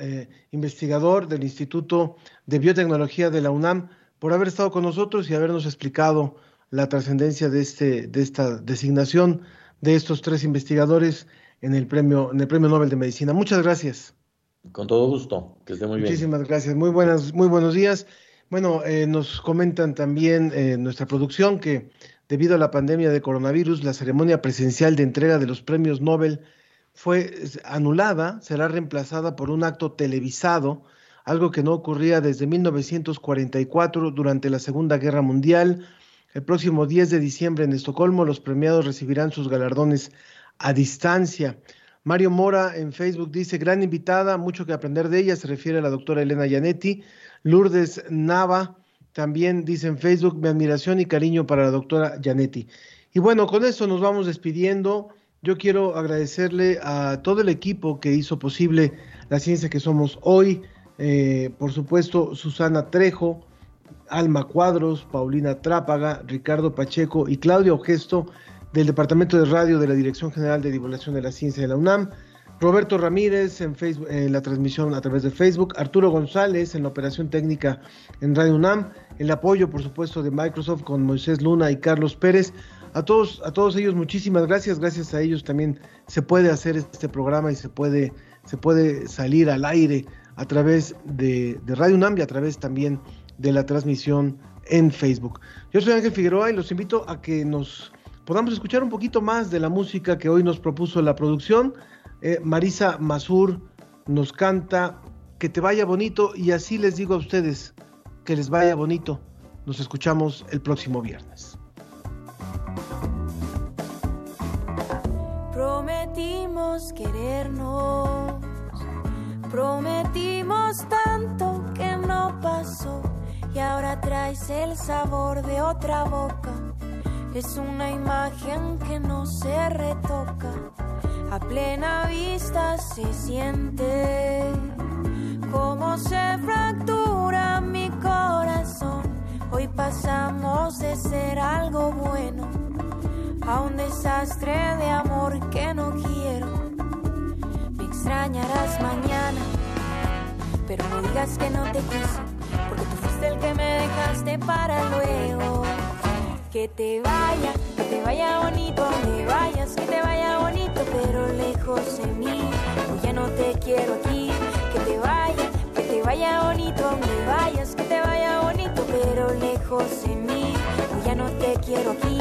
investigador del Instituto de Biotecnología de la UNAM por haber estado con nosotros y habernos explicado la trascendencia de, este, de esta designación de estos tres investigadores en el premio, en el premio Nobel de Medicina. Muchas gracias. Con todo gusto, que esté muy bien. Muchísimas gracias, muy buenas, muy buenos días. Bueno, eh, nos comentan también eh, nuestra producción que debido a la pandemia de coronavirus, la ceremonia presencial de entrega de los premios Nobel fue anulada, será reemplazada por un acto televisado algo que no ocurría desde 1944 durante la Segunda Guerra Mundial. El próximo 10 de diciembre en Estocolmo los premiados recibirán sus galardones a distancia. Mario Mora en Facebook dice, gran invitada, mucho que aprender de ella, se refiere a la doctora Elena Yanetti. Lourdes Nava también dice en Facebook, mi admiración y cariño para la doctora Yanetti. Y bueno, con eso nos vamos despidiendo. Yo quiero agradecerle a todo el equipo que hizo posible la ciencia que somos hoy. Eh, por supuesto, Susana Trejo, Alma Cuadros, Paulina Trápaga, Ricardo Pacheco y Claudio Gesto del Departamento de Radio de la Dirección General de Divulgación de la Ciencia de la UNAM. Roberto Ramírez en, Facebook, en la transmisión a través de Facebook, Arturo González en la operación técnica en Radio UNAM, el apoyo por supuesto de Microsoft con Moisés Luna y Carlos Pérez. A todos, a todos ellos muchísimas gracias, gracias a ellos también se puede hacer este programa y se puede, se puede salir al aire a través de, Radio UNAM a través también de la transmisión en Facebook. Yo soy Ángel Figueroa y los invito a que nos podamos escuchar un poquito más de la música que hoy nos propuso la producción. Eh, Marisa Mazur nos canta Que te vaya bonito y así les digo a ustedes que les vaya bonito. Nos escuchamos el próximo viernes. Prometimos querernos, prometimos tanto que no pasó y ahora traes el sabor de otra boca. Es una imagen que no se retoca, a plena vista se siente como se fractura mi corazón. Hoy pasamos de ser algo bueno a un desastre de amor que no quiero. Extrañarás mañana, pero no digas que no te quise, porque tú fuiste el que me dejaste para luego. Que te vaya, que te vaya bonito, donde vayas, que te vaya bonito, pero lejos de mí. Hoy ya no te quiero aquí, que te vaya, que te vaya bonito, donde vayas, que te vaya bonito, pero lejos de mí. Hoy ya no te quiero aquí.